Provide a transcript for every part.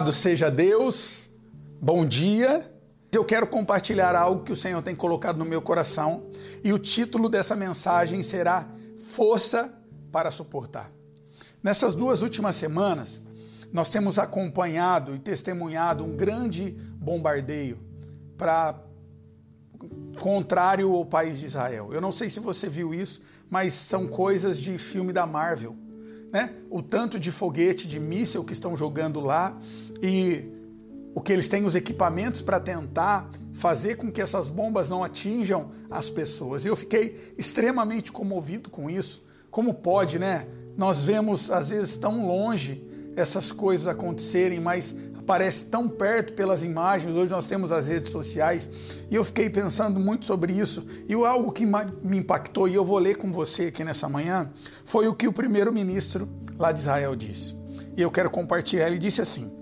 Louvado seja Deus, bom dia. Eu quero compartilhar algo que o Senhor tem colocado no meu coração e o título dessa mensagem será Força para Suportar. Nessas duas últimas semanas, nós temos acompanhado e testemunhado um grande bombardeio para contrário ao país de Israel. Eu não sei se você viu isso, mas são coisas de filme da Marvel né? O tanto de foguete, de míssil que estão jogando lá e o que eles têm os equipamentos para tentar fazer com que essas bombas não atinjam as pessoas. Eu fiquei extremamente comovido com isso. Como pode, né? Nós vemos às vezes tão longe essas coisas acontecerem, mas aparece tão perto pelas imagens. Hoje nós temos as redes sociais e eu fiquei pensando muito sobre isso. E algo que me impactou, e eu vou ler com você aqui nessa manhã, foi o que o primeiro-ministro lá de Israel disse. E eu quero compartilhar. Ele disse assim: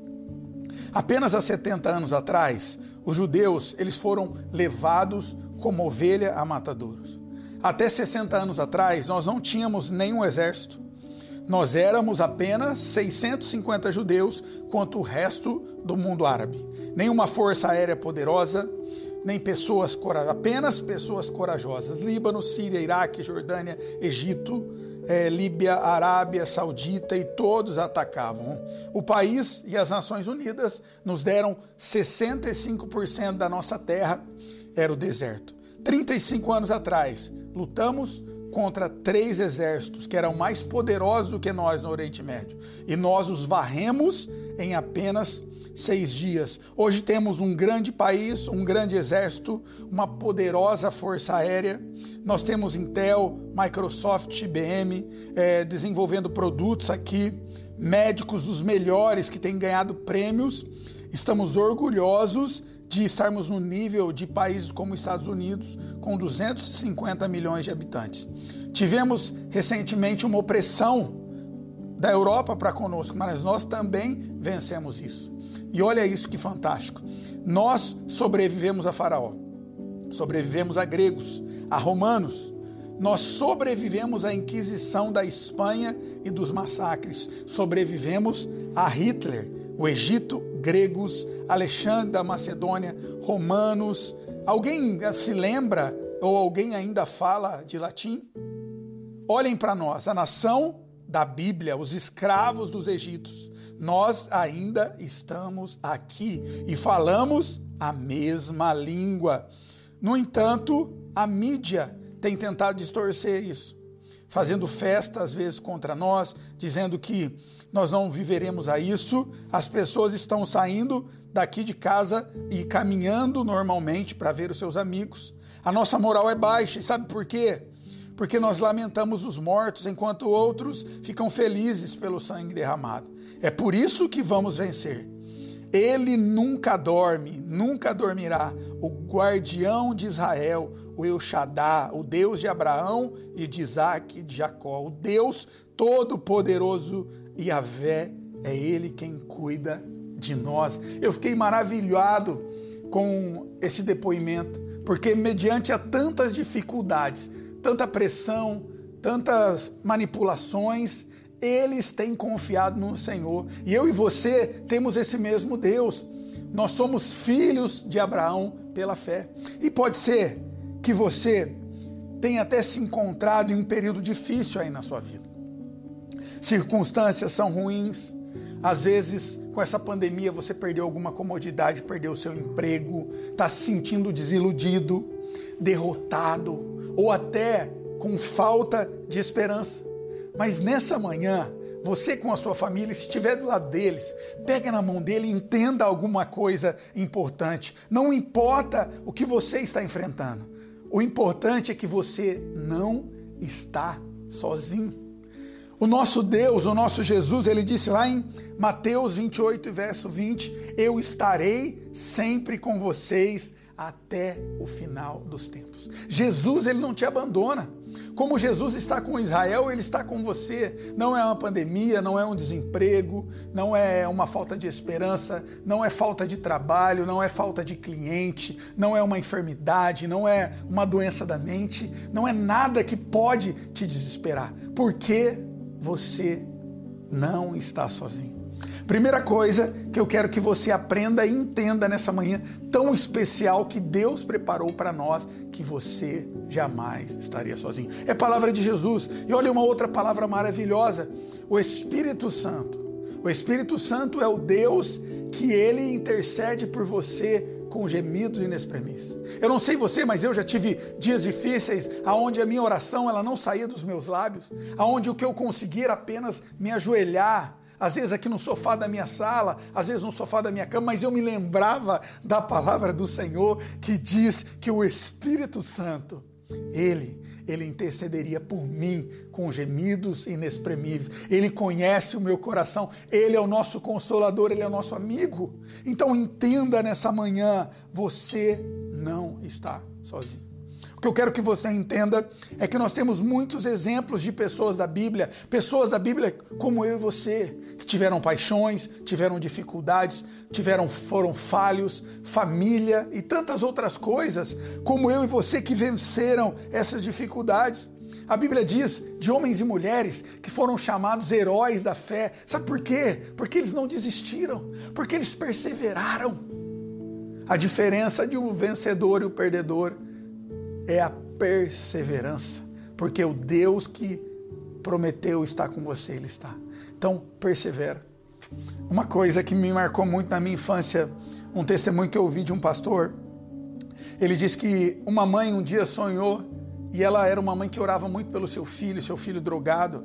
Apenas há 70 anos atrás, os judeus eles foram levados como ovelha a matadouros. Até 60 anos atrás, nós não tínhamos nenhum exército nós éramos apenas 650 judeus quanto o resto do mundo árabe. Nenhuma força aérea poderosa, nem pessoas corajosas, apenas pessoas corajosas. Líbano, Síria, Iraque, Jordânia, Egito, é, Líbia, Arábia Saudita e todos atacavam. O país e as Nações Unidas nos deram 65% da nossa terra, era o deserto. 35 anos atrás, lutamos contra três exércitos que eram mais poderosos do que nós no Oriente Médio. E nós os varremos em apenas seis dias. Hoje temos um grande país, um grande exército, uma poderosa força aérea. Nós temos Intel, Microsoft, IBM é, desenvolvendo produtos aqui, médicos dos melhores que têm ganhado prêmios. Estamos orgulhosos de estarmos no nível de países como Estados Unidos, com 250 milhões de habitantes. Tivemos recentemente uma opressão da Europa para conosco, mas nós também vencemos isso. E olha isso que fantástico. Nós sobrevivemos a Faraó, sobrevivemos a gregos, a romanos, nós sobrevivemos à Inquisição da Espanha e dos massacres, sobrevivemos a Hitler, o Egito, gregos, Alexandre da Macedônia, romanos. Alguém se lembra ou alguém ainda fala de latim? Olhem para nós, a nação da Bíblia, os escravos dos Egitos. Nós ainda estamos aqui e falamos a mesma língua. No entanto, a mídia tem tentado distorcer isso, fazendo festa às vezes contra nós, dizendo que nós não viveremos a isso. As pessoas estão saindo daqui de casa e caminhando normalmente para ver os seus amigos. A nossa moral é baixa, e sabe por quê? Porque nós lamentamos os mortos enquanto outros ficam felizes pelo sangue derramado. É por isso que vamos vencer. Ele nunca dorme, nunca dormirá. O guardião de Israel, o El Shaddai, o Deus de Abraão e de Isaac e de Jacó, o Deus todo-poderoso e a Vé é Ele quem cuida de nós. Eu fiquei maravilhado com esse depoimento, porque mediante a tantas dificuldades, tanta pressão, tantas manipulações, eles têm confiado no Senhor. E eu e você temos esse mesmo Deus. Nós somos filhos de Abraão pela fé. E pode ser que você tenha até se encontrado em um período difícil aí na sua vida. Circunstâncias são ruins. Às vezes, com essa pandemia, você perdeu alguma comodidade, perdeu o seu emprego, está se sentindo desiludido, derrotado ou até com falta de esperança. Mas nessa manhã, você com a sua família, se estiver do lado deles, pega na mão dele e entenda alguma coisa importante. Não importa o que você está enfrentando. O importante é que você não está sozinho. O nosso Deus, o nosso Jesus, ele disse lá em Mateus 28, verso 20: Eu estarei sempre com vocês até o final dos tempos. Jesus, ele não te abandona. Como Jesus está com Israel, ele está com você. Não é uma pandemia, não é um desemprego, não é uma falta de esperança, não é falta de trabalho, não é falta de cliente, não é uma enfermidade, não é uma doença da mente, não é nada que pode te desesperar. Porque você não está sozinho. Primeira coisa que eu quero que você aprenda e entenda nessa manhã tão especial que Deus preparou para nós, que você jamais estaria sozinho. É palavra de Jesus. E olha uma outra palavra maravilhosa: o Espírito Santo. O Espírito Santo é o Deus que ele intercede por você com gemidos inexprimíveis. Eu não sei você, mas eu já tive dias difíceis aonde a minha oração ela não saía dos meus lábios, aonde o que eu conseguia era apenas me ajoelhar, às vezes aqui no sofá da minha sala, às vezes no sofá da minha cama, mas eu me lembrava da palavra do Senhor que diz que o Espírito Santo, ele ele intercederia por mim com gemidos inexprimíveis. Ele conhece o meu coração, ele é o nosso consolador, ele é o nosso amigo. Então entenda nessa manhã, você não está sozinho. O que eu quero que você entenda é que nós temos muitos exemplos de pessoas da Bíblia, pessoas da Bíblia como eu e você, que tiveram paixões, tiveram dificuldades, tiveram foram falhos, família e tantas outras coisas, como eu e você que venceram essas dificuldades. A Bíblia diz de homens e mulheres que foram chamados heróis da fé. Sabe por quê? Porque eles não desistiram, porque eles perseveraram. A diferença de um vencedor e o um perdedor é a perseverança, porque o Deus que prometeu estar com você, Ele está. Então, persevera. Uma coisa que me marcou muito na minha infância, um testemunho que eu ouvi de um pastor, ele disse que uma mãe um dia sonhou, e ela era uma mãe que orava muito pelo seu filho, seu filho drogado,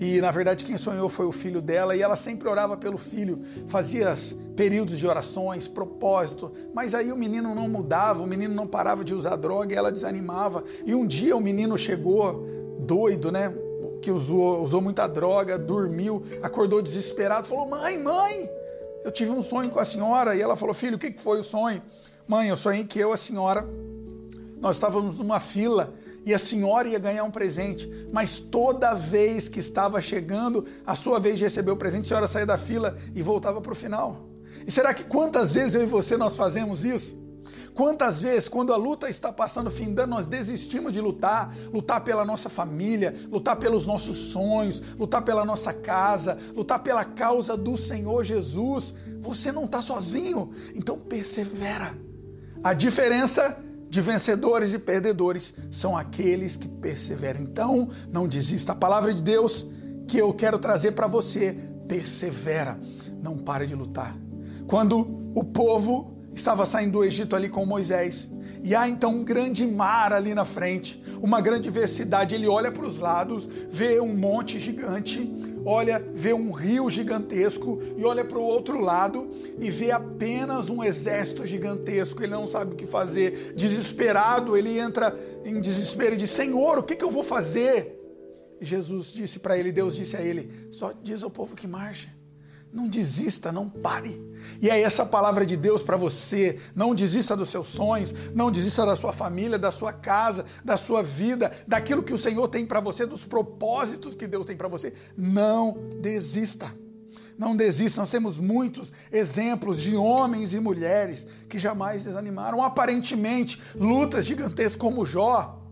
e na verdade quem sonhou foi o filho dela e ela sempre orava pelo filho, fazia períodos de orações, propósito, mas aí o menino não mudava, o menino não parava de usar droga e ela desanimava. E um dia o menino chegou doido, né? Que usou, usou muita droga, dormiu, acordou desesperado, falou: Mãe, mãe, eu tive um sonho com a senhora. E ela falou: Filho, o que foi o sonho? Mãe, eu sonhei que eu, a senhora, nós estávamos numa fila e a senhora ia ganhar um presente, mas toda vez que estava chegando a sua vez de receber o presente, a senhora saía da fila e voltava para o final. E será que quantas vezes eu e você nós fazemos isso? Quantas vezes, quando a luta está passando, findando, nós desistimos de lutar, lutar pela nossa família, lutar pelos nossos sonhos, lutar pela nossa casa, lutar pela causa do Senhor Jesus. Você não está sozinho, então persevera. A diferença de vencedores e perdedores são aqueles que perseveram. Então, não desista. A palavra de Deus que eu quero trazer para você, persevera, não pare de lutar. Quando o povo estava saindo do Egito ali com Moisés, e há então um grande mar ali na frente, uma grande diversidade. Ele olha para os lados, vê um monte gigante, olha, vê um rio gigantesco e olha para o outro lado e vê apenas um exército gigantesco. Ele não sabe o que fazer. Desesperado, ele entra em desespero e diz: Senhor, o que, que eu vou fazer? E Jesus disse para ele, Deus disse a ele: Só diz ao povo que marche. Não desista, não pare. E é essa palavra de Deus para você. Não desista dos seus sonhos, não desista da sua família, da sua casa, da sua vida, daquilo que o Senhor tem para você, dos propósitos que Deus tem para você. Não desista. Não desista. Nós temos muitos exemplos de homens e mulheres que jamais desanimaram. Aparentemente, lutas gigantescas como Jó.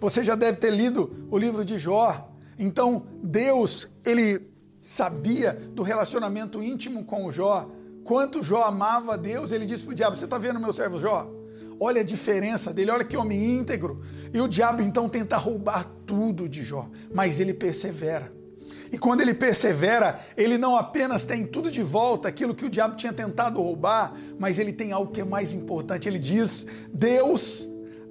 Você já deve ter lido o livro de Jó. Então, Deus, ele sabia do relacionamento íntimo com o Jó, quanto Jó amava a Deus, ele disse para o diabo: Você está vendo meu servo Jó? Olha a diferença dele, olha que homem íntegro. E o diabo então tenta roubar tudo de Jó, mas ele persevera. E quando ele persevera, ele não apenas tem tudo de volta, aquilo que o diabo tinha tentado roubar, mas ele tem algo que é mais importante. Ele diz: Deus,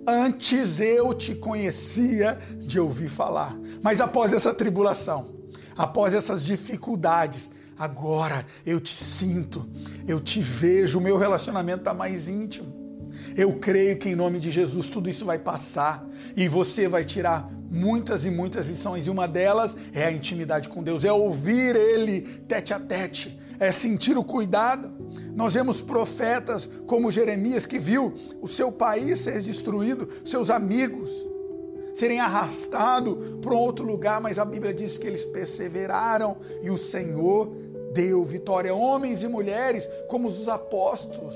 antes eu te conhecia de ouvir falar, mas após essa tribulação, após essas dificuldades, agora eu te sinto, eu te vejo, o meu relacionamento está mais íntimo. Eu creio que em nome de Jesus tudo isso vai passar e você vai tirar muitas e muitas lições, e uma delas é a intimidade com Deus, é ouvir Ele tete a tete, é sentir o cuidado. Nós vemos profetas como Jeremias que viu o seu país ser destruído, seus amigos, serem arrastados para outro lugar, mas a Bíblia diz que eles perseveraram e o Senhor deu vitória. Homens e mulheres como os apóstolos,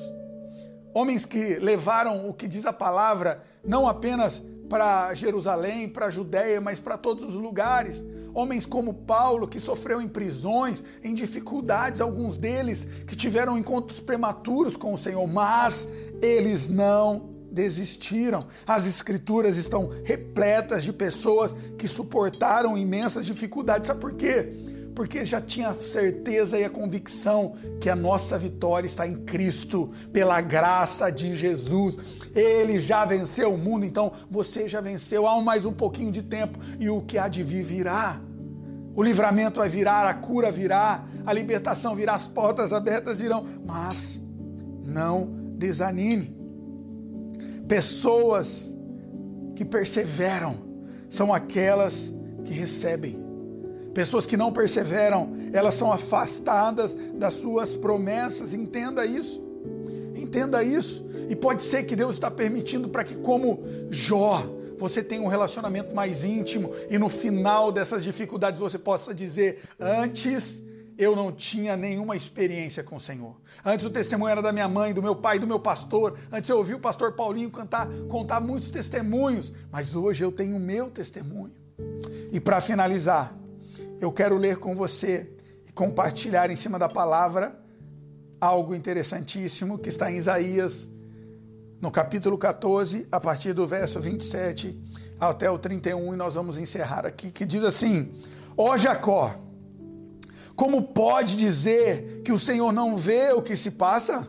homens que levaram o que diz a palavra, não apenas para Jerusalém, para a Judéia, mas para todos os lugares. Homens como Paulo, que sofreu em prisões, em dificuldades, alguns deles que tiveram encontros prematuros com o Senhor, mas eles não desistiram. As escrituras estão repletas de pessoas que suportaram imensas dificuldades. Sabe por quê? Porque já tinha a certeza e a convicção que a nossa vitória está em Cristo, pela graça de Jesus. Ele já venceu o mundo, então você já venceu há mais um pouquinho de tempo e o que há de vir virá. O livramento vai virar, a cura virá, a libertação virá, as portas abertas virão, mas não desanime. Pessoas que perseveram são aquelas que recebem. Pessoas que não perseveram, elas são afastadas das suas promessas. Entenda isso. Entenda isso. E pode ser que Deus está permitindo para que, como Jó, você tenha um relacionamento mais íntimo e no final dessas dificuldades você possa dizer: Antes eu não tinha nenhuma experiência com o Senhor. Antes o testemunho era da minha mãe, do meu pai, do meu pastor. Antes eu ouvi o pastor Paulinho cantar, contar muitos testemunhos, mas hoje eu tenho o meu testemunho. E para finalizar, eu quero ler com você e compartilhar em cima da palavra algo interessantíssimo que está em Isaías, no capítulo 14, a partir do verso 27 até o 31, e nós vamos encerrar aqui, que diz assim: Ó Jacó, como pode dizer que o Senhor não vê o que se passa?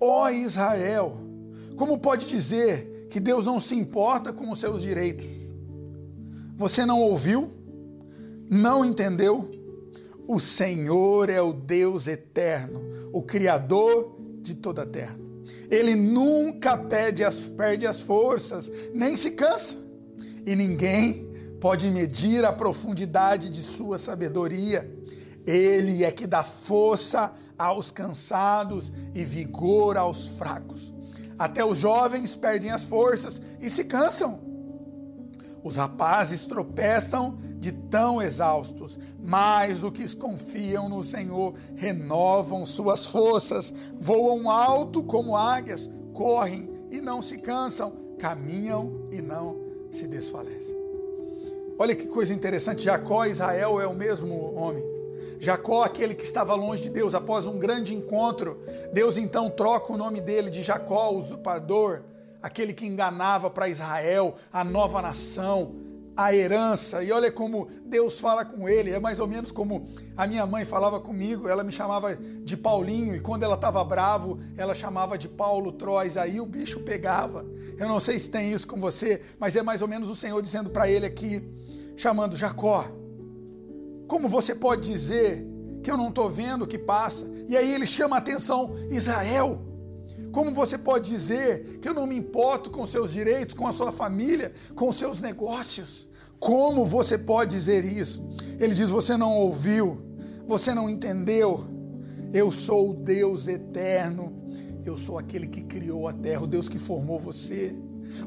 Ó Israel, como pode dizer que Deus não se importa com os seus direitos? Você não ouviu? Não entendeu? O Senhor é o Deus eterno, o Criador de toda a terra. Ele nunca perde as, perde as forças, nem se cansa. E ninguém pode medir a profundidade de sua sabedoria. Ele é que dá força aos cansados e vigor aos fracos. Até os jovens perdem as forças e se cansam. Os rapazes tropeçam de tão exaustos, mas os que confiam no Senhor renovam suas forças, voam alto como águias, correm e não se cansam, caminham e não se desfalecem. Olha que coisa interessante, Jacó e Israel é o mesmo homem. Jacó, aquele que estava longe de Deus, após um grande encontro, Deus então troca o nome dele de Jacó, usurpador, aquele que enganava para Israel, a nova nação, a herança. E olha como Deus fala com ele. É mais ou menos como a minha mãe falava comigo. Ela me chamava de Paulinho e quando ela estava bravo, ela chamava de Paulo Trois. Aí o bicho pegava. Eu não sei se tem isso com você, mas é mais ou menos o Senhor dizendo para ele aqui, chamando Jacó. Como você pode dizer que eu não estou vendo o que passa? E aí ele chama a atenção, Israel. Como você pode dizer que eu não me importo com seus direitos, com a sua família, com seus negócios? Como você pode dizer isso? Ele diz: Você não ouviu, você não entendeu. Eu sou o Deus eterno, eu sou aquele que criou a terra, o Deus que formou você.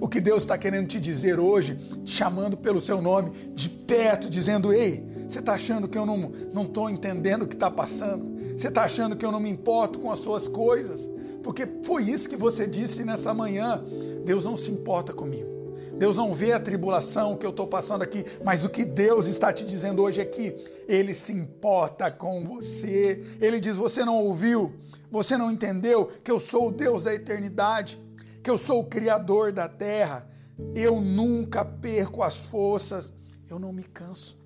O que Deus está querendo te dizer hoje, te chamando pelo seu nome, de perto, dizendo: Ei, você está achando que eu não estou entendendo o que está passando? Você está achando que eu não me importo com as suas coisas? Porque foi isso que você disse nessa manhã. Deus não se importa comigo. Deus não vê a tribulação que eu estou passando aqui, mas o que Deus está te dizendo hoje é que Ele se importa com você. Ele diz: Você não ouviu, você não entendeu que eu sou o Deus da eternidade, que eu sou o Criador da terra. Eu nunca perco as forças, eu não me canso.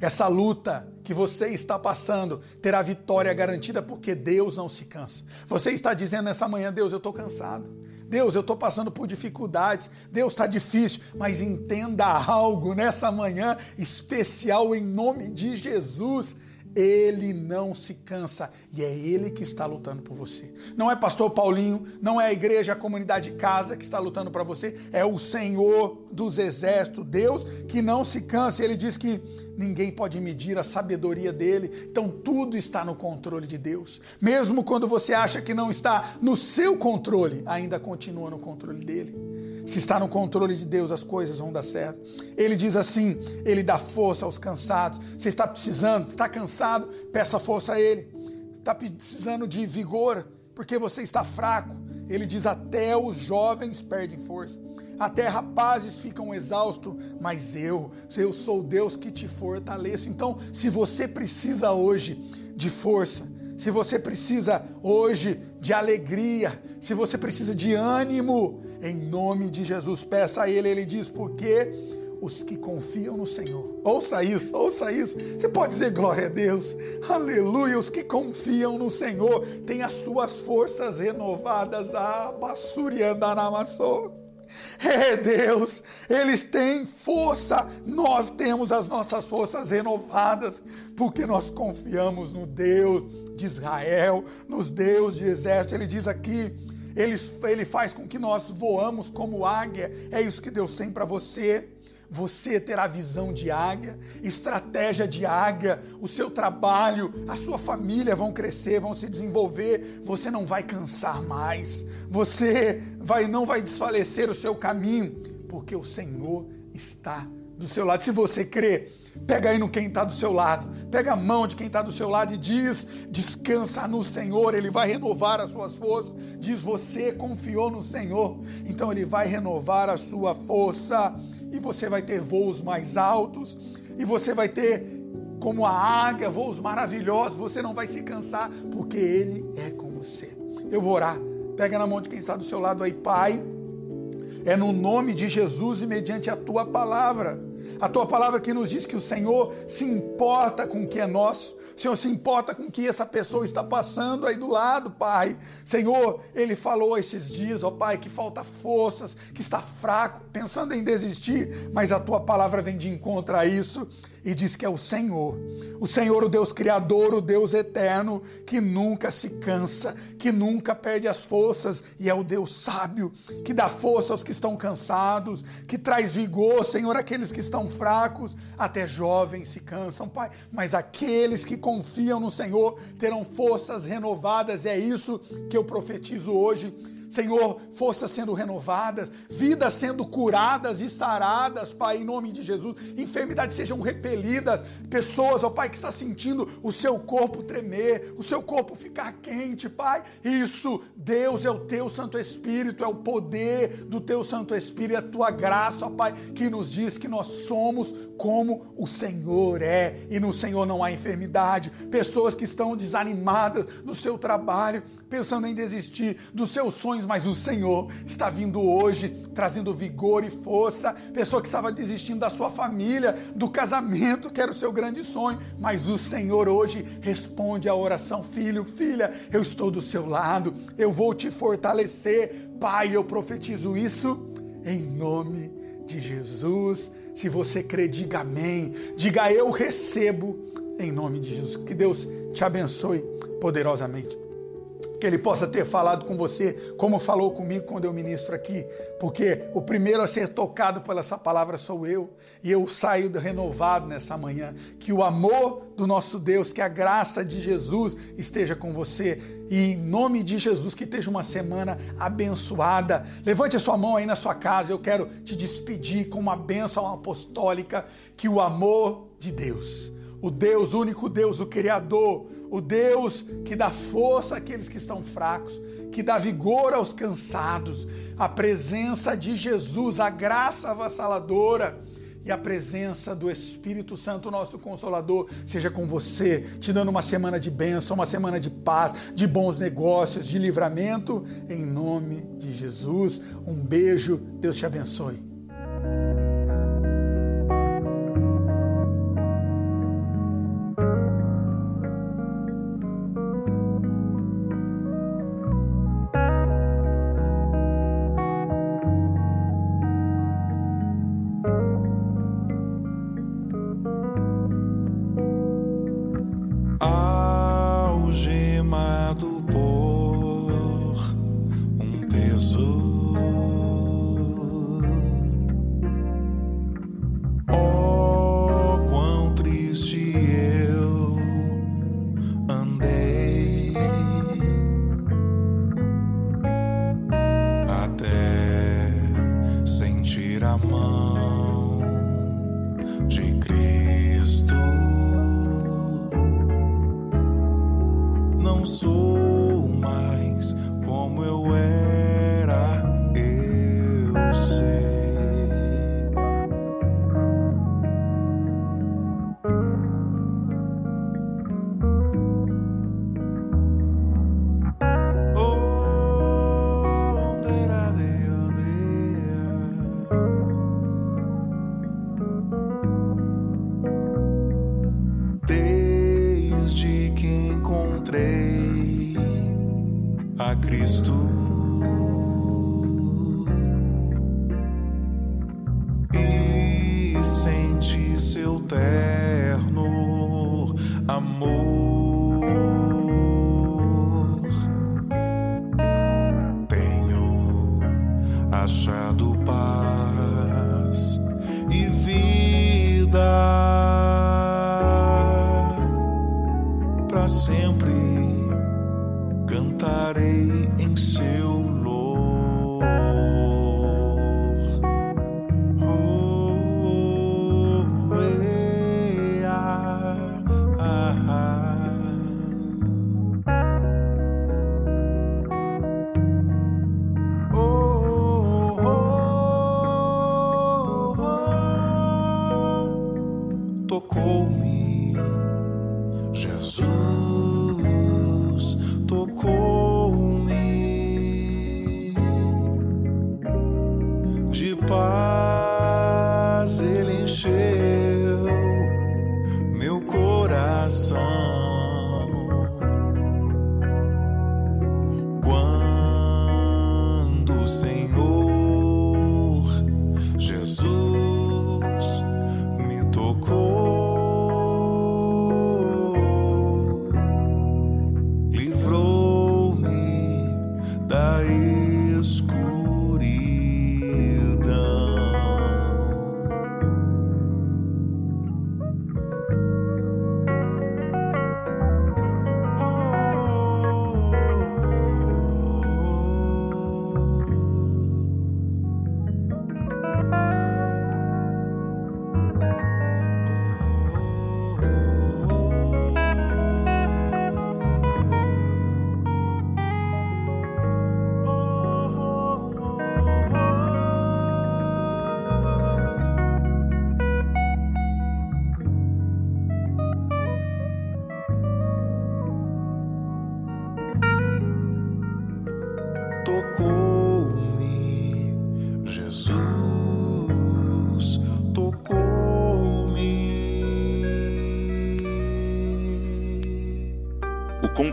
Essa luta que você está passando terá vitória garantida porque Deus não se cansa. Você está dizendo nessa manhã, Deus, eu estou cansado. Deus, eu estou passando por dificuldades. Deus está difícil, mas entenda algo nessa manhã especial em nome de Jesus. Ele não se cansa e é Ele que está lutando por você. Não é pastor Paulinho, não é a igreja, a comunidade de casa que está lutando para você, é o Senhor dos exércitos, Deus que não se cansa. Ele diz que ninguém pode medir a sabedoria dele, então tudo está no controle de Deus. Mesmo quando você acha que não está no seu controle, ainda continua no controle dele. Se está no controle de Deus, as coisas vão dar certo. Ele diz assim: Ele dá força aos cansados. Você está precisando, está cansado, peça força a Ele. Está precisando de vigor, porque você está fraco. ele diz: até os jovens perdem força, até rapazes ficam exaustos, mas eu, eu sou Deus que te fortaleço. Então, se você precisa hoje de força, se você precisa hoje de alegria, se você precisa de ânimo, em nome de Jesus, peça a Ele. Ele diz: porque os que confiam no Senhor. Ouça isso, ouça isso. Você pode dizer glória a Deus, aleluia. Os que confiam no Senhor têm as suas forças renovadas. Ah, basuriandanamassou. É Deus, eles têm força, nós temos as nossas forças renovadas, porque nós confiamos no Deus de Israel, nos Deus de exército. Ele diz aqui: ele, ele faz com que nós voamos como águia, é isso que Deus tem para você você terá visão de águia, estratégia de águia, o seu trabalho, a sua família vão crescer, vão se desenvolver, você não vai cansar mais, você vai não vai desfalecer o seu caminho, porque o Senhor está do seu lado. Se você crê, pega aí no quem está do seu lado, pega a mão de quem está do seu lado e diz: descansa no Senhor, Ele vai renovar as suas forças. Diz: você confiou no Senhor, então Ele vai renovar a sua força e você vai ter voos mais altos, e você vai ter, como a águia, voos maravilhosos, você não vai se cansar, porque Ele é com você. Eu vou orar. Pega na mão de quem está do seu lado aí, Pai. É no nome de Jesus e mediante a tua palavra. A tua palavra que nos diz que o Senhor se importa com o que é nosso. Senhor se importa com o que essa pessoa está passando aí do lado, Pai. Senhor, ele falou esses dias, ó Pai, que falta forças, que está fraco, pensando em desistir, mas a tua palavra vem de encontro a isso e diz que é o Senhor, o Senhor, o Deus Criador, o Deus eterno, que nunca se cansa, que nunca perde as forças, e é o Deus sábio, que dá força aos que estão cansados, que traz vigor, Senhor, àqueles que estão fracos, até jovens se cansam, Pai, mas aqueles que confiam no Senhor terão forças renovadas, é isso que eu profetizo hoje Senhor, forças sendo renovadas, vidas sendo curadas e saradas, Pai, em nome de Jesus. Enfermidades sejam repelidas, pessoas, ó Pai, que está sentindo o seu corpo tremer, o seu corpo ficar quente, Pai. Isso, Deus é o teu Santo Espírito, é o poder do teu Santo Espírito, é a tua graça, ó Pai, que nos diz que nós somos como o Senhor é, e no Senhor não há enfermidade. Pessoas que estão desanimadas do seu trabalho, pensando em desistir dos seus sonhos, mas o Senhor está vindo hoje trazendo vigor e força. Pessoa que estava desistindo da sua família, do casamento, que era o seu grande sonho, mas o Senhor hoje responde a oração: Filho, filha, eu estou do seu lado, eu vou te fortalecer. Pai, eu profetizo isso em nome de Jesus se você crê, diga amém. Diga eu recebo em nome de Jesus. Que Deus te abençoe poderosamente. Que Ele possa ter falado com você como falou comigo quando eu ministro aqui, porque o primeiro a ser tocado por essa palavra sou eu, e eu saio renovado nessa manhã. Que o amor do nosso Deus, que a graça de Jesus esteja com você, e em nome de Jesus, que esteja uma semana abençoada. Levante a sua mão aí na sua casa, eu quero te despedir com uma bênção apostólica, que o amor de Deus, o Deus, único Deus, o Criador, o Deus que dá força àqueles que estão fracos, que dá vigor aos cansados, a presença de Jesus, a graça avassaladora e a presença do Espírito Santo, nosso Consolador, seja com você, te dando uma semana de bênção, uma semana de paz, de bons negócios, de livramento, em nome de Jesus. Um beijo, Deus te abençoe. Sempre cantarei em seu tocou-me, coração. tocou-me,